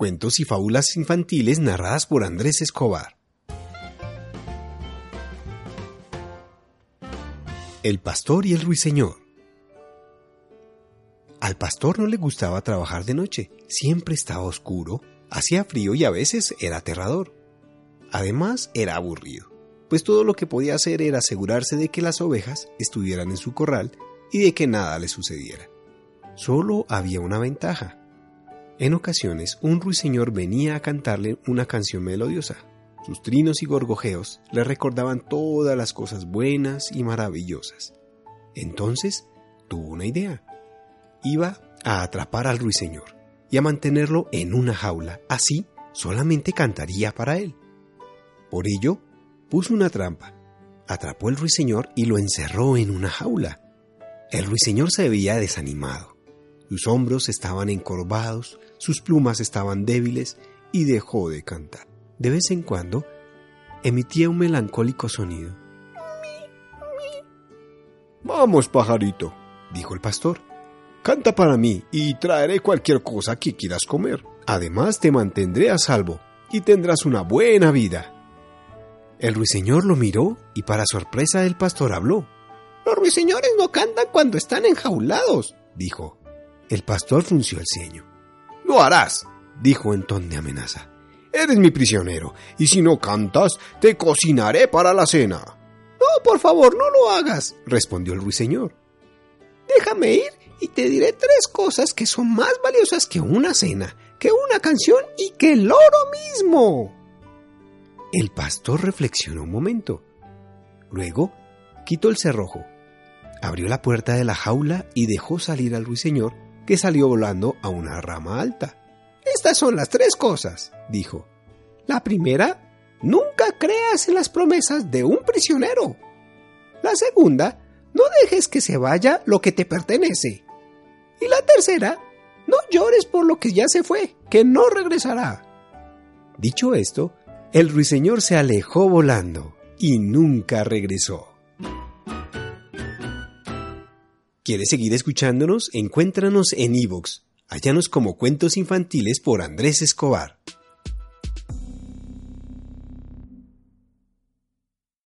Cuentos y fábulas infantiles narradas por Andrés Escobar. El pastor y el ruiseñor. Al pastor no le gustaba trabajar de noche, siempre estaba oscuro, hacía frío y a veces era aterrador. Además, era aburrido, pues todo lo que podía hacer era asegurarse de que las ovejas estuvieran en su corral y de que nada le sucediera. Solo había una ventaja, en ocasiones, un ruiseñor venía a cantarle una canción melodiosa. Sus trinos y gorgojeos le recordaban todas las cosas buenas y maravillosas. Entonces tuvo una idea. Iba a atrapar al ruiseñor y a mantenerlo en una jaula. Así solamente cantaría para él. Por ello, puso una trampa, atrapó al ruiseñor y lo encerró en una jaula. El ruiseñor se veía desanimado. Sus hombros estaban encorvados, sus plumas estaban débiles y dejó de cantar. De vez en cuando emitía un melancólico sonido. Vamos, pajarito, dijo el pastor. Canta para mí y traeré cualquier cosa que quieras comer. Además te mantendré a salvo y tendrás una buena vida. El ruiseñor lo miró y para sorpresa del pastor habló. Los ruiseñores no cantan cuando están enjaulados, dijo. El pastor frunció el ceño. Lo harás, dijo en ton de amenaza. Eres mi prisionero, y si no cantas, te cocinaré para la cena. No, por favor, no lo hagas, respondió el ruiseñor. Déjame ir y te diré tres cosas que son más valiosas que una cena, que una canción y que el oro mismo. El pastor reflexionó un momento. Luego quitó el cerrojo, abrió la puerta de la jaula y dejó salir al ruiseñor que salió volando a una rama alta. Estas son las tres cosas, dijo. La primera, nunca creas en las promesas de un prisionero. La segunda, no dejes que se vaya lo que te pertenece. Y la tercera, no llores por lo que ya se fue, que no regresará. Dicho esto, el ruiseñor se alejó volando y nunca regresó. ¿Quieres seguir escuchándonos? Encuéntranos en iVoox. Hállanos como cuentos infantiles por Andrés Escobar.